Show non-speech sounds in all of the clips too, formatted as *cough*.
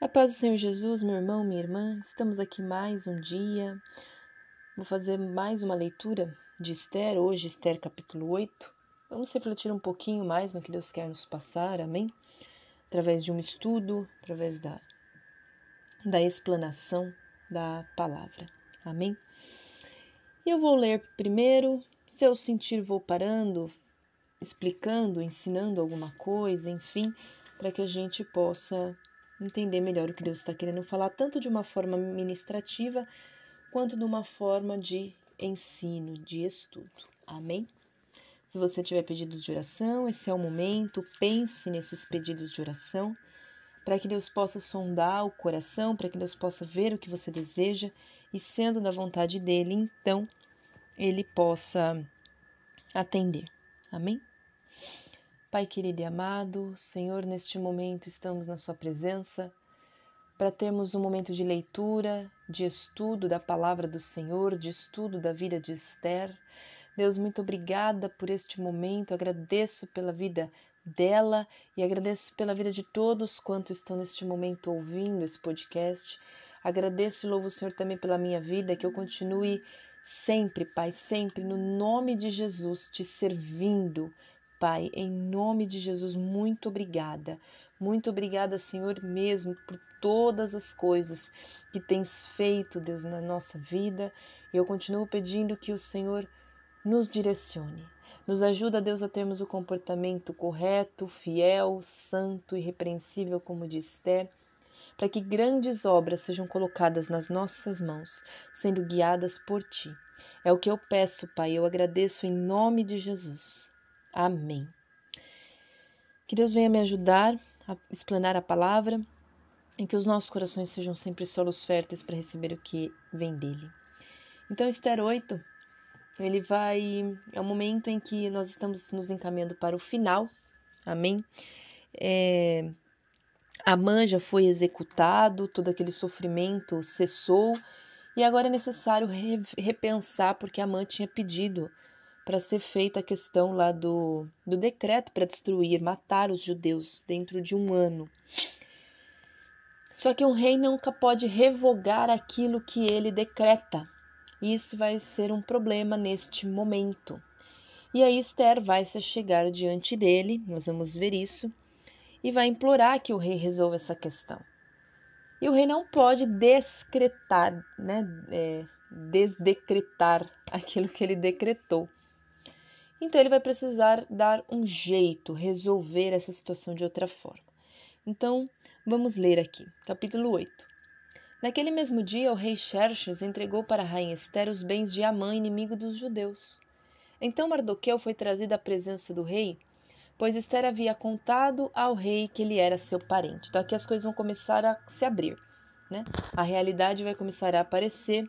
A paz do Senhor Jesus, meu irmão, minha irmã, estamos aqui mais um dia. Vou fazer mais uma leitura de Esther, hoje, Esther capítulo 8. Vamos refletir um pouquinho mais no que Deus quer nos passar, amém? Através de um estudo, através da, da explanação da palavra, amém? Eu vou ler primeiro, se eu sentir, vou parando, explicando, ensinando alguma coisa, enfim, para que a gente possa entender melhor o que Deus está querendo falar, tanto de uma forma ministrativa quanto de uma forma de ensino, de estudo. Amém? Se você tiver pedidos de oração, esse é o momento, pense nesses pedidos de oração, para que Deus possa sondar o coração, para que Deus possa ver o que você deseja e, sendo da vontade dele, então ele possa atender. Amém? Pai querido e amado, Senhor, neste momento estamos na Sua presença para termos um momento de leitura, de estudo da palavra do Senhor, de estudo da vida de Esther. Deus, muito obrigada por este momento, agradeço pela vida dela e agradeço pela vida de todos quantos estão neste momento ouvindo esse podcast. Agradeço e louvo o Senhor também pela minha vida, que eu continue sempre, Pai, sempre no nome de Jesus, te servindo, Pai, em nome de Jesus, muito obrigada. Muito obrigada, Senhor, mesmo por todas as coisas que tens feito, Deus, na nossa vida. Eu continuo pedindo que o Senhor nos direcione. Nos ajuda, Deus, a termos o comportamento correto, fiel, santo e repreensível, como diz Esther, para que grandes obras sejam colocadas nas nossas mãos, sendo guiadas por Ti. É o que eu peço, Pai, eu agradeço em nome de Jesus. Amém. Que Deus venha me ajudar a explanar a palavra e que os nossos corações sejam sempre solos férteis para receber o que vem dele. Então, Esther 8, ele vai. É o momento em que nós estamos nos encaminhando para o final. Amém? É, Amã já foi executado, todo aquele sofrimento cessou, e agora é necessário repensar, porque Amã tinha pedido para ser feita a questão lá do, do decreto para destruir, matar os judeus dentro de um ano. Só que um rei nunca pode revogar aquilo que ele decreta. Isso vai ser um problema neste momento. E aí Esther vai se chegar diante dele, nós vamos ver isso, e vai implorar que o rei resolva essa questão. E o rei não pode descretar, né, é, desdecretar *laughs* aquilo que ele decretou. Então ele vai precisar dar um jeito, resolver essa situação de outra forma. Então, vamos ler aqui, capítulo 8. Naquele mesmo dia, o rei Xerxes entregou para a rainha Esther os bens de Amã, inimigo dos judeus. Então Mardoqueu foi trazido à presença do rei, pois Esther havia contado ao rei que ele era seu parente. Então aqui as coisas vão começar a se abrir, né? A realidade vai começar a aparecer.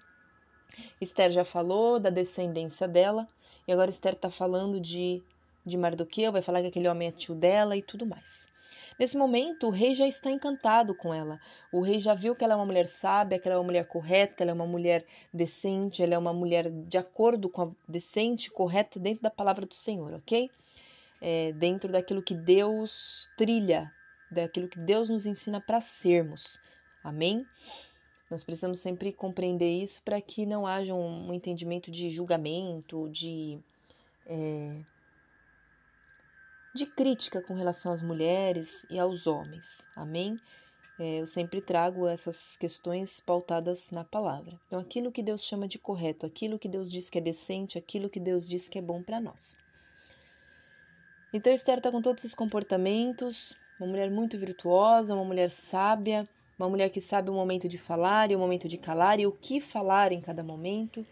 Esther já falou da descendência dela, e agora Esther está falando de, de Mardoqueu, vai falar que aquele homem é tio dela e tudo mais. Nesse momento, o rei já está encantado com ela. O rei já viu que ela é uma mulher sábia, que ela é uma mulher correta, ela é uma mulher decente, ela é uma mulher de acordo com a decente, correta dentro da palavra do Senhor, ok? É, dentro daquilo que Deus trilha, daquilo que Deus nos ensina para sermos. Amém? Nós precisamos sempre compreender isso para que não haja um entendimento de julgamento, de, é, de crítica com relação às mulheres e aos homens. Amém? É, eu sempre trago essas questões pautadas na palavra. Então, aquilo que Deus chama de correto, aquilo que Deus diz que é decente, aquilo que Deus diz que é bom para nós. Então, Esther está com todos esses comportamentos, uma mulher muito virtuosa, uma mulher sábia uma mulher que sabe o momento de falar e o momento de calar e o que falar em cada momento.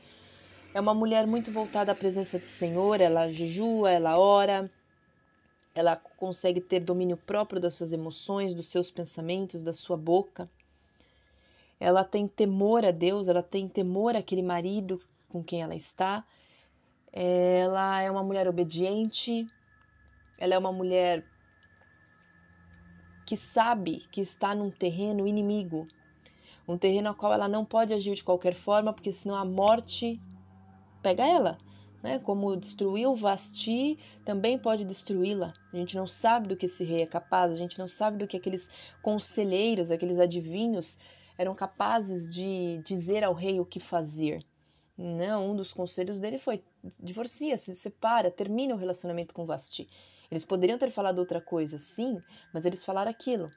É uma mulher muito voltada à presença do Senhor, ela jejua, ela ora, ela consegue ter domínio próprio das suas emoções, dos seus pensamentos, da sua boca. Ela tem temor a Deus, ela tem temor àquele marido com quem ela está. Ela é uma mulher obediente, ela é uma mulher que sabe que está num terreno inimigo, um terreno ao qual ela não pode agir de qualquer forma, porque senão a morte pega ela. Né? Como destruiu Vasti, também pode destruí-la. A gente não sabe do que esse rei é capaz, a gente não sabe do que aqueles conselheiros, aqueles adivinhos eram capazes de dizer ao rei o que fazer. Não, um dos conselhos dele foi: divorcia, se separa, termina o relacionamento com Vasti. Eles poderiam ter falado outra coisa, sim, mas eles falaram aquilo.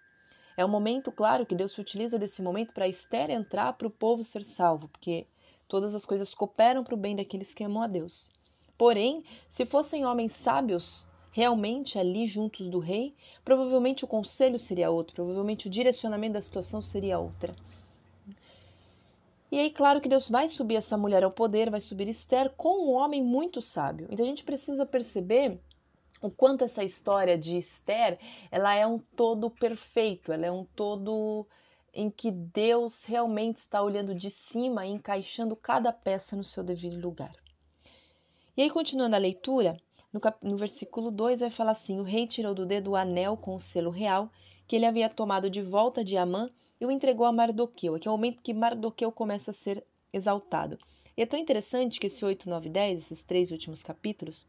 É um momento, claro, que Deus se utiliza desse momento para Esther entrar para o povo ser salvo, porque todas as coisas cooperam para o bem daqueles que amam a Deus. Porém, se fossem homens sábios realmente ali juntos do rei, provavelmente o conselho seria outro, provavelmente o direcionamento da situação seria outra. E aí, claro que Deus vai subir essa mulher ao poder, vai subir Esther com um homem muito sábio. Então a gente precisa perceber o quanto essa história de Esther, ela é um todo perfeito, ela é um todo em que Deus realmente está olhando de cima e encaixando cada peça no seu devido lugar. E aí, continuando a leitura, no, cap... no versículo 2 vai falar assim: O rei tirou do dedo o anel com o selo real que ele havia tomado de volta de Amã e o entregou a Mardoqueu. Aqui é o momento que Mardoqueu começa a ser exaltado. E é tão interessante que esse 8, 9 10, esses três últimos capítulos,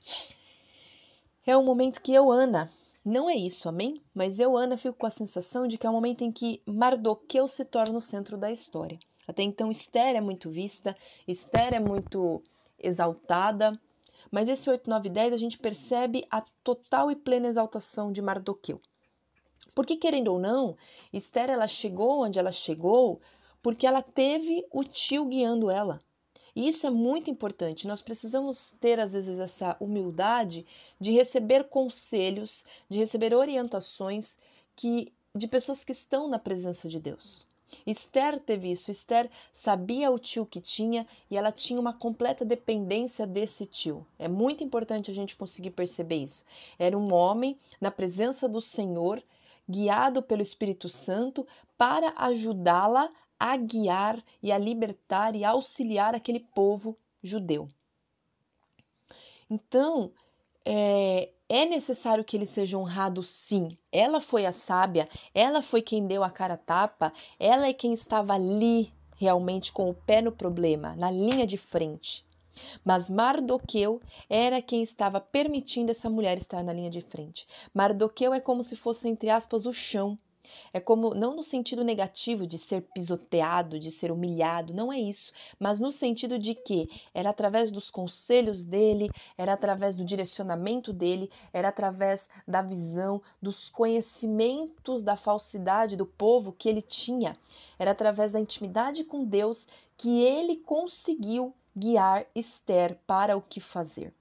é um momento que eu, Ana, não é isso, amém? Mas eu, Ana, fico com a sensação de que é o momento em que Mardoqueu se torna o centro da história. Até então, Esther é muito vista, Esther é muito exaltada, mas esse 8, 9 10 a gente percebe a total e plena exaltação de Mardoqueu. Porque, querendo ou não, Esther ela chegou onde ela chegou porque ela teve o tio guiando ela. E isso é muito importante. Nós precisamos ter, às vezes, essa humildade de receber conselhos, de receber orientações que, de pessoas que estão na presença de Deus. Esther teve isso. Esther sabia o tio que tinha e ela tinha uma completa dependência desse tio. É muito importante a gente conseguir perceber isso. Era um homem na presença do Senhor, guiado pelo Espírito Santo para ajudá-la a guiar e a libertar e auxiliar aquele povo judeu. Então, é, é necessário que ele seja honrado, sim. Ela foi a sábia, ela foi quem deu a cara a tapa, ela é quem estava ali realmente com o pé no problema, na linha de frente. Mas Mardoqueu era quem estava permitindo essa mulher estar na linha de frente. Mardoqueu é como se fosse, entre aspas, o chão é como, não no sentido negativo de ser pisoteado, de ser humilhado, não é isso, mas no sentido de que era através dos conselhos dele, era através do direcionamento dele, era através da visão, dos conhecimentos da falsidade do povo que ele tinha, era através da intimidade com Deus que ele conseguiu guiar Esther para o que fazer.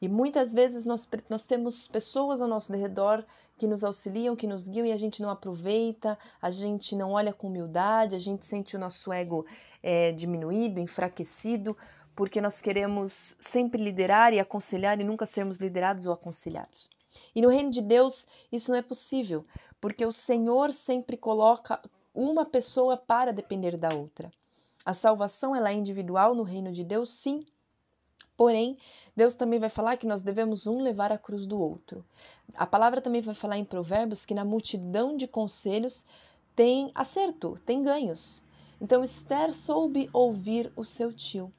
E muitas vezes nós, nós temos pessoas ao nosso redor que nos auxiliam, que nos guiam e a gente não aproveita, a gente não olha com humildade, a gente sente o nosso ego é, diminuído, enfraquecido, porque nós queremos sempre liderar e aconselhar e nunca sermos liderados ou aconselhados. E no reino de Deus isso não é possível, porque o Senhor sempre coloca uma pessoa para depender da outra. A salvação ela é individual no reino de Deus, sim, Porém, Deus também vai falar que nós devemos um levar a cruz do outro. A palavra também vai falar em Provérbios que na multidão de conselhos tem acerto, tem ganhos. Então Esther soube ouvir o seu tio.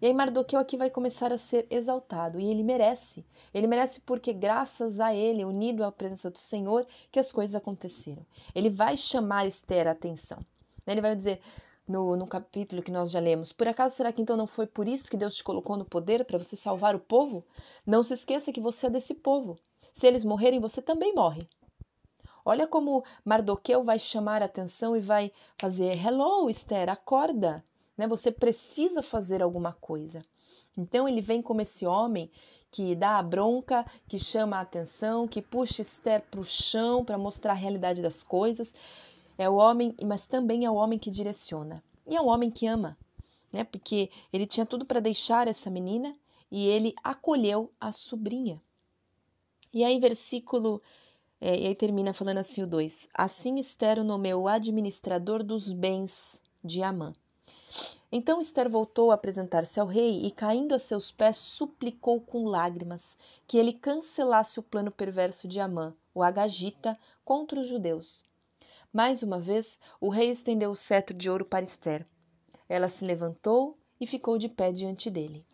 E aí Mardoqueu aqui vai começar a ser exaltado, e ele merece. Ele merece porque graças a ele, unido à presença do Senhor, que as coisas aconteceram. Ele vai chamar Esther a atenção. Ele vai dizer: no, no capítulo que nós já lemos. Por acaso será que então não foi por isso que Deus te colocou no poder para você salvar o povo? Não se esqueça que você é desse povo. Se eles morrerem, você também morre. Olha como Mardoqueu vai chamar a atenção e vai fazer: Hello, Esther, acorda. Né? Você precisa fazer alguma coisa. Então ele vem como esse homem que dá a bronca, que chama a atenção, que puxa Esther para o chão para mostrar a realidade das coisas. É o homem, mas também é o homem que direciona. E é um homem que ama, né? Porque ele tinha tudo para deixar essa menina e ele acolheu a sobrinha. E aí, versículo. É, e aí termina falando assim o 2: Assim Esther nomeou administrador dos bens de Amã. Então Esther voltou a apresentar-se ao rei e, caindo a seus pés, suplicou com lágrimas que ele cancelasse o plano perverso de Amã, o Agagita, contra os judeus. Mais uma vez, o rei estendeu o cetro de ouro para Esther. Ela se levantou e ficou de pé diante dele.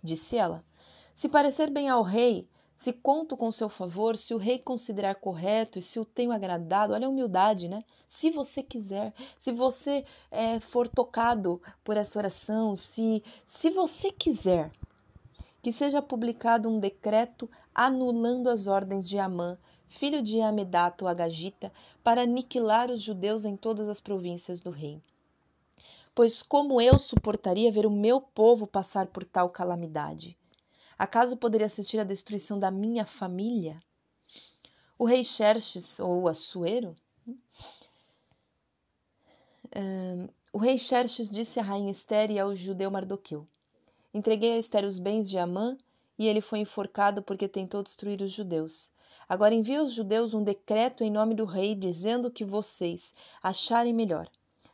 Disse ela: Se parecer bem ao rei, se conto com seu favor, se o rei considerar correto e se o tenho agradado, olha a humildade, né? Se você quiser, se você é, for tocado por essa oração, se, se você quiser, que seja publicado um decreto anulando as ordens de Amã, filho de Amedato Agagita, para aniquilar os judeus em todas as províncias do rei. Pois como eu suportaria ver o meu povo passar por tal calamidade? Acaso poderia assistir à destruição da minha família? O rei Xerxes, ou Assuero? Uh, o rei Xerxes disse à rainha Esther e ao judeu Mardoqueu: Entreguei a Esther os bens de Amã e ele foi enforcado porque tentou destruir os judeus. Agora envia aos judeus um decreto em nome do rei, dizendo que vocês acharem melhor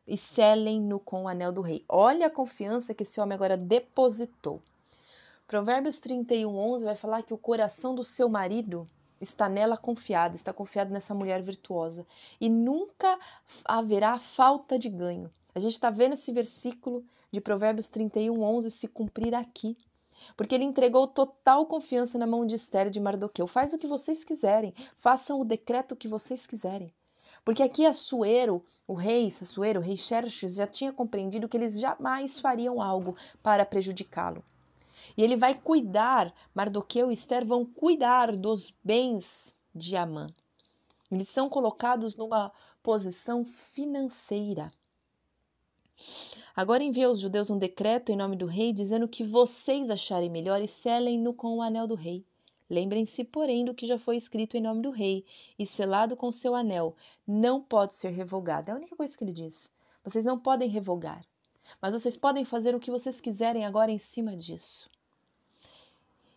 e selem-no com o anel do rei. Olha a confiança que esse homem agora depositou. Provérbios 31, 11 vai falar que o coração do seu marido está nela confiado, está confiado nessa mulher virtuosa e nunca haverá falta de ganho. A gente está vendo esse versículo de Provérbios 31, 11 se cumprir aqui. Porque ele entregou total confiança na mão de Esther e de Mardoqueu. Faz o que vocês quiserem, façam o decreto que vocês quiserem. Porque aqui Assuero, o rei Assuero, o rei Xerxes, já tinha compreendido que eles jamais fariam algo para prejudicá-lo. E ele vai cuidar, Mardoqueu e Esther vão cuidar dos bens de Amã. Eles são colocados numa posição financeira. Agora envia aos judeus um decreto em nome do rei, dizendo que vocês acharem melhor e selem-no com o anel do rei. Lembrem-se, porém, do que já foi escrito em nome do rei e selado com seu anel. Não pode ser revogado. É a única coisa que ele diz. Vocês não podem revogar. Mas vocês podem fazer o que vocês quiserem agora em cima disso.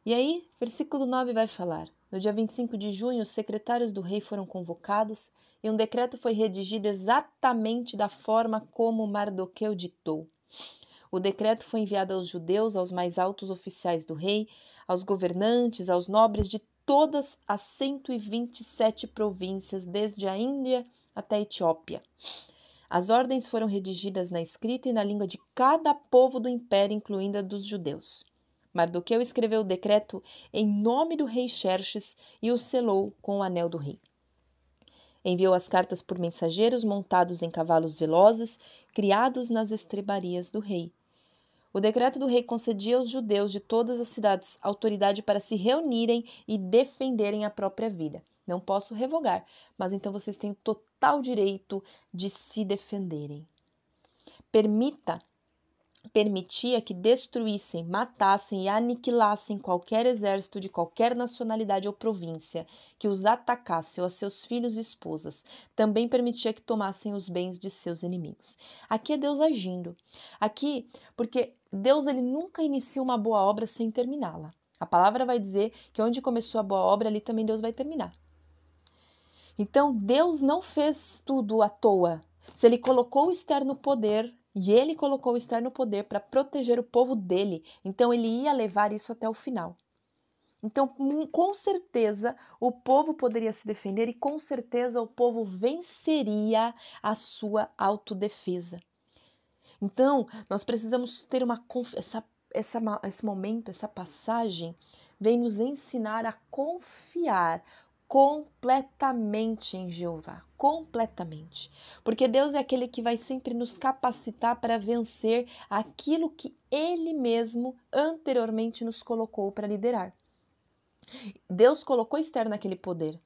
E aí, versículo 9 vai falar: No dia 25 de junho, os secretários do rei foram convocados e um decreto foi redigido exatamente da forma como Mardoqueu ditou. O decreto foi enviado aos judeus, aos mais altos oficiais do rei, aos governantes, aos nobres de todas as 127 províncias, desde a Índia até a Etiópia. As ordens foram redigidas na escrita e na língua de cada povo do império, incluindo a dos judeus. Mardoqueu escreveu o decreto em nome do rei Xerxes e o selou com o anel do rei. Enviou as cartas por mensageiros montados em cavalos velozes, criados nas estrebarias do rei. O decreto do rei concedia aos judeus de todas as cidades autoridade para se reunirem e defenderem a própria vida. Não posso revogar, mas então vocês têm total direito de se defenderem. Permita permitia que destruíssem, matassem e aniquilassem qualquer exército de qualquer nacionalidade ou província que os atacasse ou a seus filhos e esposas. Também permitia que tomassem os bens de seus inimigos. Aqui é Deus agindo. Aqui, porque Deus ele nunca inicia uma boa obra sem terminá-la. A palavra vai dizer que onde começou a boa obra, ali também Deus vai terminar. Então, Deus não fez tudo à toa. Se ele colocou o Esther no poder, e ele colocou Esther no poder para proteger o povo dele, então ele ia levar isso até o final. Então, com certeza, o povo poderia se defender e com certeza o povo venceria a sua autodefesa. Então, nós precisamos ter uma essa, essa, esse momento, essa passagem vem nos ensinar a confiar completamente em Jeová, completamente. Porque Deus é aquele que vai sempre nos capacitar para vencer aquilo que ele mesmo anteriormente nos colocou para liderar. Deus colocou Esther naquele poder.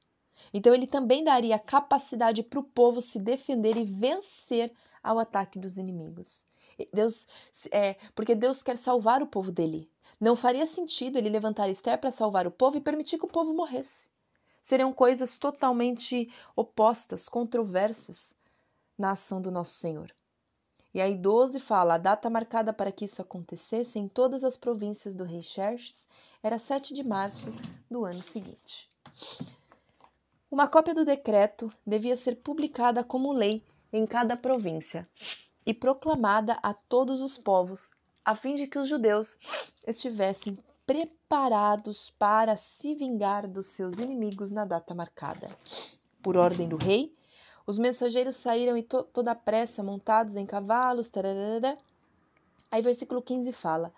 Então ele também daria capacidade para o povo se defender e vencer ao ataque dos inimigos. Deus, é, porque Deus quer salvar o povo dele. Não faria sentido ele levantar Esther para salvar o povo e permitir que o povo morresse seriam coisas totalmente opostas, controversas na ação do nosso Senhor. E aí 12 fala: a data marcada para que isso acontecesse em todas as províncias do rei Xerxes era 7 de março do ano seguinte. Uma cópia do decreto devia ser publicada como lei em cada província e proclamada a todos os povos, a fim de que os judeus estivessem preparados para se vingar dos seus inimigos na data marcada. Por ordem do rei, os mensageiros saíram em to toda a pressa, montados em cavalos. Tararara. Aí, versículo 15 fala: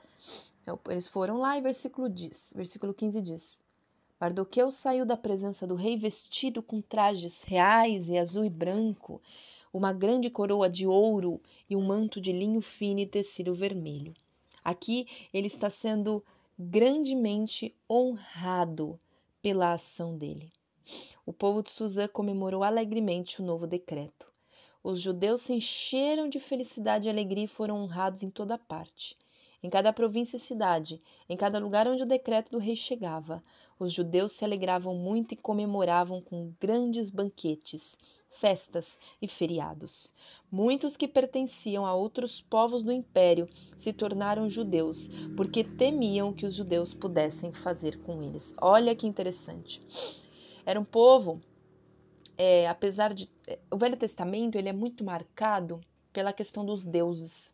Então, eles foram lá e versículo, diz, versículo 15 diz: Mardoqueu saiu da presença do rei vestido com trajes reais e azul e branco, uma grande coroa de ouro e um manto de linho fino e tecido vermelho. Aqui ele está sendo grandemente honrado pela ação dele. O povo de Suzã comemorou alegremente o novo decreto. Os judeus se encheram de felicidade e alegria e foram honrados em toda parte. Em cada província e cidade, em cada lugar onde o decreto do rei chegava, os judeus se alegravam muito e comemoravam com grandes banquetes, festas e feriados. Muitos que pertenciam a outros povos do império se tornaram judeus, porque temiam que os judeus pudessem fazer com eles. Olha que interessante. Era um povo, é, apesar de. É, o Velho Testamento ele é muito marcado pela questão dos deuses.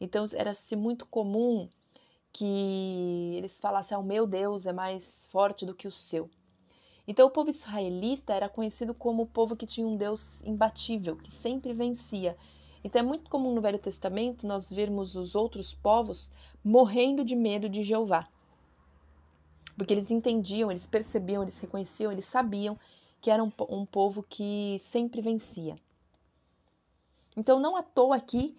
Então era-se muito comum que eles falassem: ah, o meu Deus é mais forte do que o seu. Então o povo israelita era conhecido como o povo que tinha um Deus imbatível, que sempre vencia. Então é muito comum no Velho Testamento nós vermos os outros povos morrendo de medo de Jeová. Porque eles entendiam, eles percebiam, eles reconheciam, eles sabiam que era um, um povo que sempre vencia. Então não à toa aqui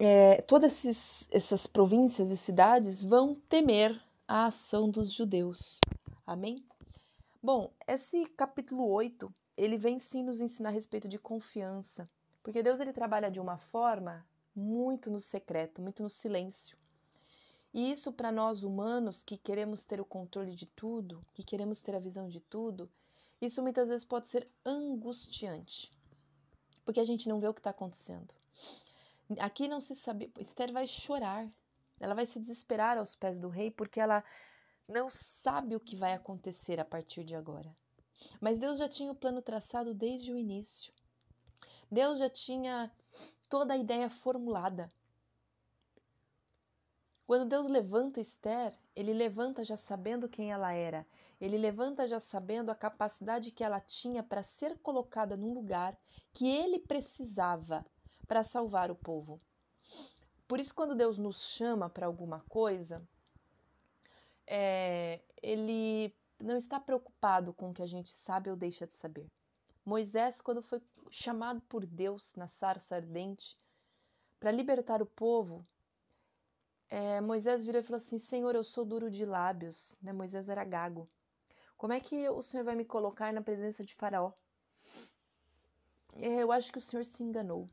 é, todas esses, essas províncias e cidades vão temer a ação dos judeus. Amém? Bom, esse capítulo 8, ele vem sim nos ensinar a respeito de confiança, porque Deus ele trabalha de uma forma muito no secreto, muito no silêncio. E isso para nós humanos que queremos ter o controle de tudo, que queremos ter a visão de tudo, isso muitas vezes pode ser angustiante, porque a gente não vê o que está acontecendo. Aqui não se sabe. Esther vai chorar. Ela vai se desesperar aos pés do rei porque ela não sabe o que vai acontecer a partir de agora. Mas Deus já tinha o plano traçado desde o início. Deus já tinha toda a ideia formulada. Quando Deus levanta Esther, ele levanta já sabendo quem ela era. Ele levanta já sabendo a capacidade que ela tinha para ser colocada num lugar que ele precisava para salvar o povo. Por isso, quando Deus nos chama para alguma coisa, é, ele não está preocupado com o que a gente sabe ou deixa de saber. Moisés, quando foi chamado por Deus na sarça ardente para libertar o povo, é, Moisés virou e falou assim: Senhor, eu sou duro de lábios. Né? Moisés era gago. Como é que o Senhor vai me colocar na presença de Faraó? É, eu acho que o Senhor se enganou.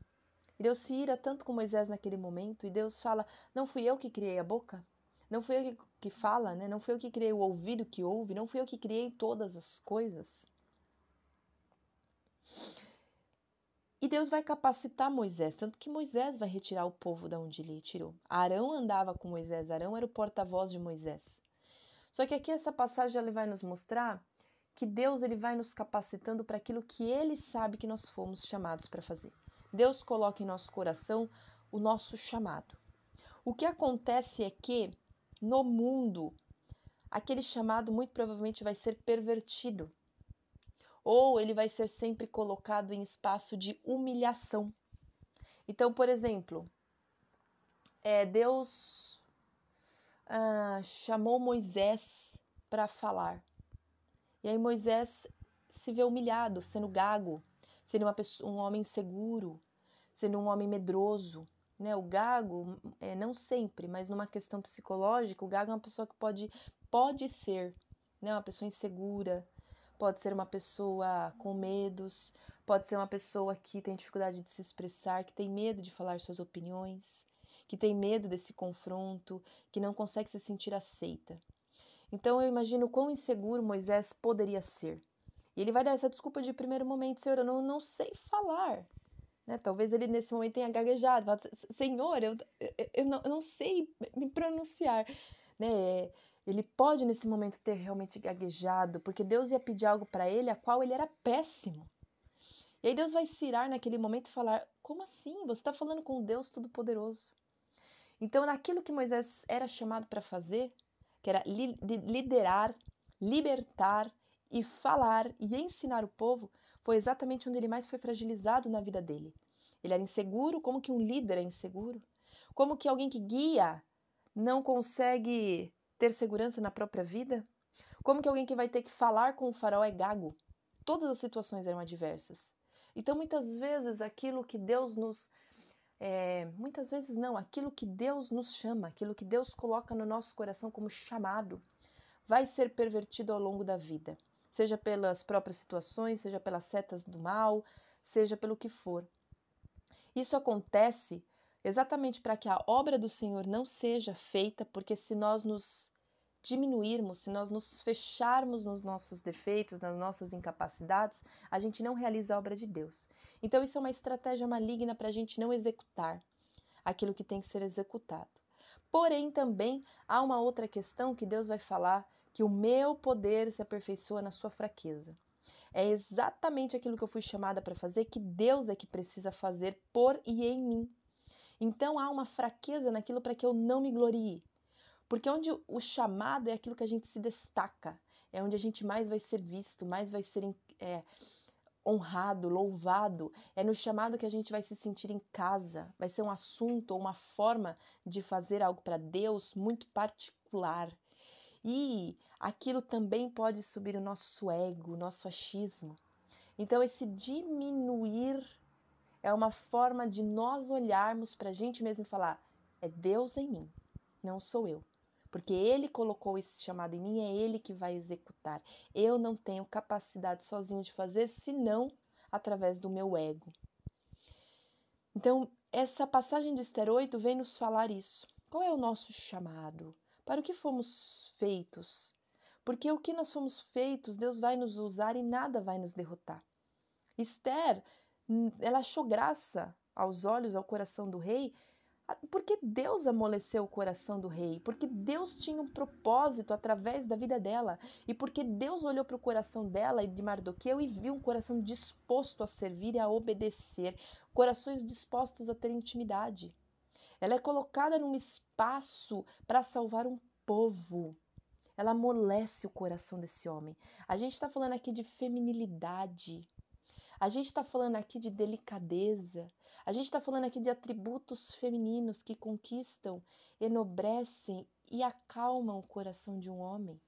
Deus se ira tanto com Moisés naquele momento, e Deus fala: Não fui eu que criei a boca? Não fui eu que, que fala, né? Não fui eu que criei o ouvido que ouve? Não fui eu que criei todas as coisas? E Deus vai capacitar Moisés, tanto que Moisés vai retirar o povo da onde ele tirou. Arão andava com Moisés, Arão era o porta-voz de Moisés. Só que aqui essa passagem ele vai nos mostrar que Deus ele vai nos capacitando para aquilo que ele sabe que nós fomos chamados para fazer. Deus coloca em nosso coração o nosso chamado. O que acontece é que no mundo aquele chamado muito provavelmente vai ser pervertido. Ou ele vai ser sempre colocado em espaço de humilhação. Então, por exemplo, é, Deus ah, chamou Moisés para falar. E aí Moisés se vê humilhado, sendo gago, sendo uma pessoa, um homem seguro, sendo um homem medroso. Né? O gago, é, não sempre, mas numa questão psicológica, o gago é uma pessoa que pode, pode ser né? uma pessoa insegura, pode ser uma pessoa com medos, pode ser uma pessoa que tem dificuldade de se expressar, que tem medo de falar suas opiniões, que tem medo desse confronto, que não consegue se sentir aceita. Então eu imagino quão inseguro Moisés poderia ser. E ele vai dar essa desculpa de primeiro momento, Senhor, eu não, não sei falar. Né? Talvez ele nesse momento tenha gaguejado, Senhor, eu, eu, eu, não, eu não sei me pronunciar. Né? Ele pode nesse momento ter realmente gaguejado, porque Deus ia pedir algo para ele a qual ele era péssimo. E aí Deus vai se irar naquele momento e falar: Como assim? Você está falando com Deus Todo-Poderoso. Então, naquilo que Moisés era chamado para fazer, que era liderar, libertar, e falar e ensinar o povo foi exatamente onde ele mais foi fragilizado na vida dele. Ele era inseguro, como que um líder é inseguro? Como que alguém que guia não consegue ter segurança na própria vida? Como que alguém que vai ter que falar com o faraó é gago? Todas as situações eram adversas. Então, muitas vezes, aquilo que Deus nos. É, muitas vezes não, aquilo que Deus nos chama, aquilo que Deus coloca no nosso coração como chamado, vai ser pervertido ao longo da vida, seja pelas próprias situações, seja pelas setas do mal, seja pelo que for. Isso acontece exatamente para que a obra do Senhor não seja feita, porque se nós nos diminuirmos, se nós nos fecharmos nos nossos defeitos, nas nossas incapacidades, a gente não realiza a obra de Deus. Então, isso é uma estratégia maligna para a gente não executar aquilo que tem que ser executado. Porém, também há uma outra questão que Deus vai falar: que o meu poder se aperfeiçoa na sua fraqueza. É exatamente aquilo que eu fui chamada para fazer, que Deus é que precisa fazer por e em mim. Então há uma fraqueza naquilo para que eu não me glorie. Porque onde o chamado é aquilo que a gente se destaca, é onde a gente mais vai ser visto, mais vai ser é, honrado, louvado. É no chamado que a gente vai se sentir em casa. Vai ser um assunto ou uma forma de fazer algo para Deus muito particular. E aquilo também pode subir o nosso ego, o nosso achismo. Então, esse diminuir é uma forma de nós olharmos para a gente mesmo e falar: é Deus em mim, não sou eu. Porque Ele colocou esse chamado em mim, é Ele que vai executar. Eu não tenho capacidade sozinho de fazer, senão através do meu ego. Então, essa passagem de Esther 8 vem nos falar isso. Qual é o nosso chamado? Para o que fomos feitos? Porque o que nós fomos feitos, Deus vai nos usar e nada vai nos derrotar. Esther, hum, ela achou graça aos olhos, ao coração do rei, porque Deus amoleceu o coração do rei, porque Deus tinha um propósito através da vida dela, e porque Deus olhou para o coração dela e de Mardoqueu e viu um coração disposto a servir e a obedecer, corações dispostos a ter intimidade. Ela é colocada num espaço para salvar um povo. Ela amolece o coração desse homem. A gente está falando aqui de feminilidade, a gente está falando aqui de delicadeza, a gente está falando aqui de atributos femininos que conquistam, enobrecem e acalmam o coração de um homem.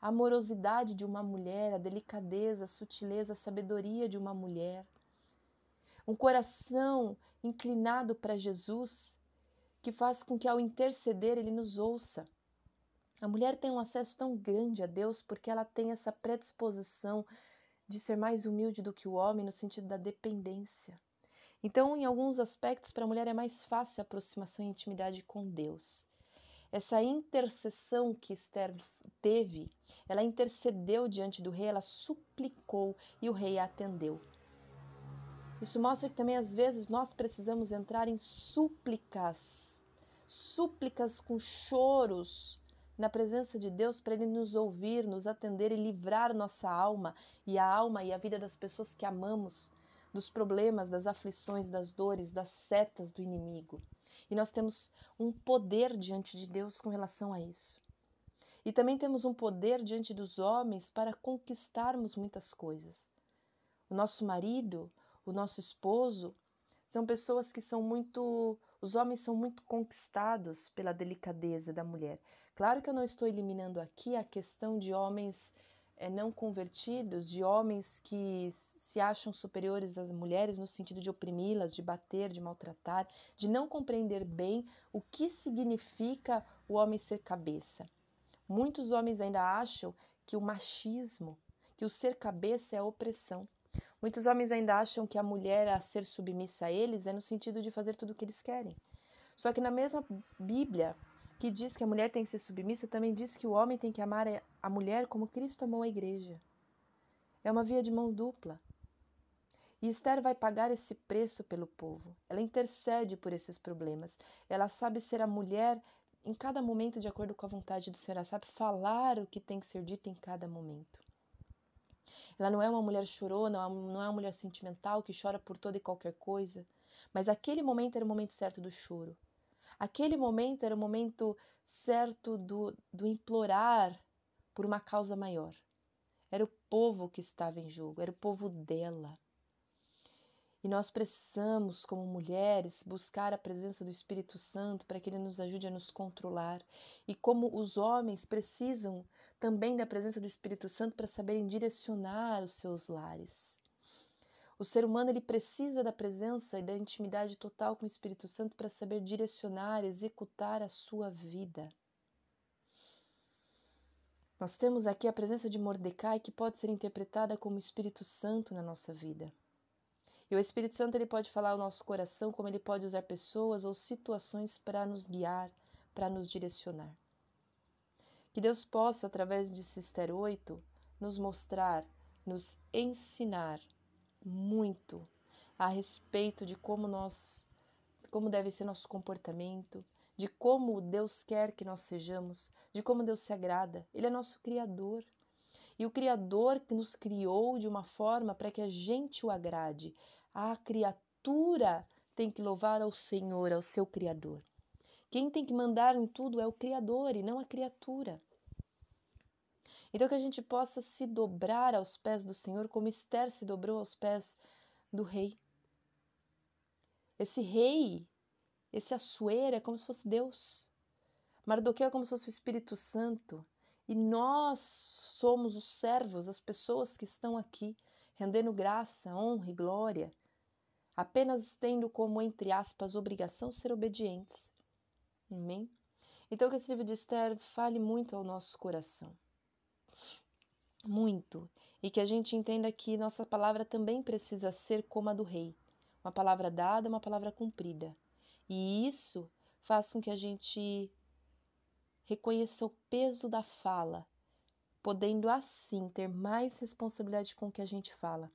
A amorosidade de uma mulher, a delicadeza, a sutileza, a sabedoria de uma mulher. Um coração inclinado para Jesus, que faz com que ao interceder ele nos ouça. A mulher tem um acesso tão grande a Deus porque ela tem essa predisposição de ser mais humilde do que o homem no sentido da dependência. Então, em alguns aspectos, para a mulher é mais fácil a aproximação e intimidade com Deus. Essa intercessão que Esther teve, ela intercedeu diante do rei, ela suplicou e o rei a atendeu. Isso mostra que também às vezes nós precisamos entrar em súplicas, súplicas com choros, na presença de Deus para Ele nos ouvir, nos atender e livrar nossa alma e a alma e a vida das pessoas que amamos dos problemas, das aflições, das dores, das setas do inimigo. E nós temos um poder diante de Deus com relação a isso. E também temos um poder diante dos homens para conquistarmos muitas coisas. O nosso marido, o nosso esposo, são pessoas que são muito. Os homens são muito conquistados pela delicadeza da mulher. Claro que eu não estou eliminando aqui a questão de homens é, não convertidos, de homens que se acham superiores às mulheres no sentido de oprimi-las, de bater, de maltratar, de não compreender bem o que significa o homem ser cabeça. Muitos homens ainda acham que o machismo, que o ser cabeça é a opressão. Muitos homens ainda acham que a mulher a ser submissa a eles é no sentido de fazer tudo o que eles querem. Só que na mesma Bíblia, que diz que a mulher tem que ser submissa, também diz que o homem tem que amar a mulher como Cristo amou a igreja. É uma via de mão dupla. E Esther vai pagar esse preço pelo povo. Ela intercede por esses problemas. Ela sabe ser a mulher em cada momento de acordo com a vontade do Senhor. Ela sabe falar o que tem que ser dito em cada momento. Ela não é uma mulher chorona, não é uma mulher sentimental que chora por toda e qualquer coisa. Mas aquele momento era o momento certo do choro. Aquele momento era o momento certo do, do implorar por uma causa maior. Era o povo que estava em jogo, era o povo dela. E nós precisamos, como mulheres, buscar a presença do Espírito Santo para que ele nos ajude a nos controlar. E como os homens precisam também da presença do Espírito Santo para saberem direcionar os seus lares. O ser humano ele precisa da presença e da intimidade total com o Espírito Santo para saber direcionar, executar a sua vida. Nós temos aqui a presença de Mordecai que pode ser interpretada como Espírito Santo na nossa vida. E o Espírito Santo ele pode falar ao nosso coração, como ele pode usar pessoas ou situações para nos guiar, para nos direcionar. Que Deus possa, através de Sister 8, nos mostrar, nos ensinar muito a respeito de como nós, como deve ser nosso comportamento, de como Deus quer que nós sejamos, de como Deus se agrada. Ele é nosso Criador. E o Criador que nos criou de uma forma para que a gente o agrade. A criatura tem que louvar ao Senhor, ao seu Criador. Quem tem que mandar em tudo é o Criador e não a criatura. Então que a gente possa se dobrar aos pés do Senhor como Esther se dobrou aos pés do rei. Esse rei, esse Assuero é como se fosse Deus. Mardoqueu é como se fosse o Espírito Santo. E nós somos os servos, as pessoas que estão aqui, rendendo graça, honra e glória, apenas tendo como, entre aspas, obrigação ser obedientes. Amém? Então, que esse livro de Esther fale muito ao nosso coração. Muito. E que a gente entenda que nossa palavra também precisa ser como a do rei. Uma palavra dada, uma palavra cumprida. E isso faz com que a gente reconheça o peso da fala, podendo assim ter mais responsabilidade com o que a gente fala.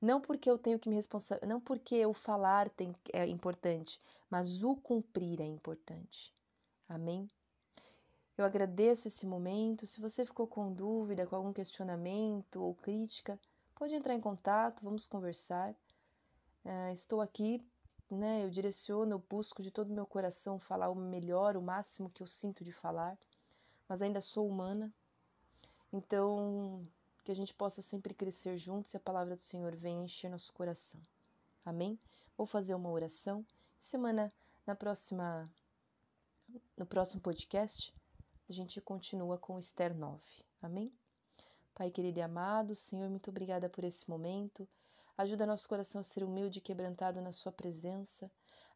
Não porque eu tenho que me responsabilizar, não porque o falar tem, é importante, mas o cumprir é importante. Amém? Eu agradeço esse momento. Se você ficou com dúvida, com algum questionamento ou crítica, pode entrar em contato, vamos conversar. Uh, estou aqui, né? Eu direciono, eu busco de todo o meu coração falar o melhor, o máximo que eu sinto de falar, mas ainda sou humana. Então, que a gente possa sempre crescer juntos e a palavra do Senhor venha encher nosso coração. Amém? Vou fazer uma oração. Semana na próxima no próximo podcast a gente continua com Esther 9. Amém? Pai querido e amado, Senhor, muito obrigada por esse momento. Ajuda nosso coração a ser humilde e quebrantado na Sua presença.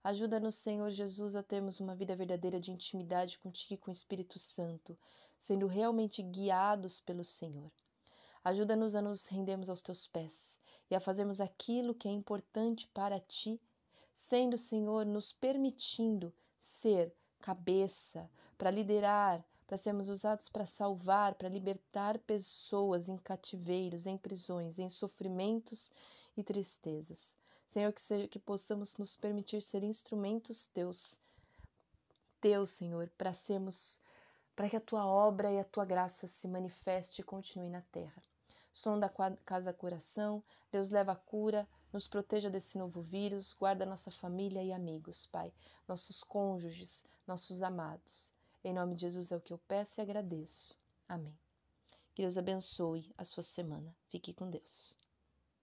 Ajuda-nos, Senhor Jesus, a termos uma vida verdadeira de intimidade contigo e com o Espírito Santo, sendo realmente guiados pelo Senhor. Ajuda-nos a nos rendermos aos teus pés e a fazermos aquilo que é importante para ti, sendo, Senhor, nos permitindo ser cabeça para liderar, para sermos usados para salvar, para libertar pessoas em cativeiros, em prisões, em sofrimentos e tristezas. Senhor, que, seja, que possamos nos permitir ser instrumentos teus, teus, Senhor, para sermos, para que a tua obra e a tua graça se manifeste e continue na terra sonda a casa coração, Deus leva a cura, nos proteja desse novo vírus, guarda nossa família e amigos, Pai, nossos cônjuges, nossos amados. Em nome de Jesus é o que eu peço e agradeço. Amém. Que Deus abençoe a sua semana. Fique com Deus.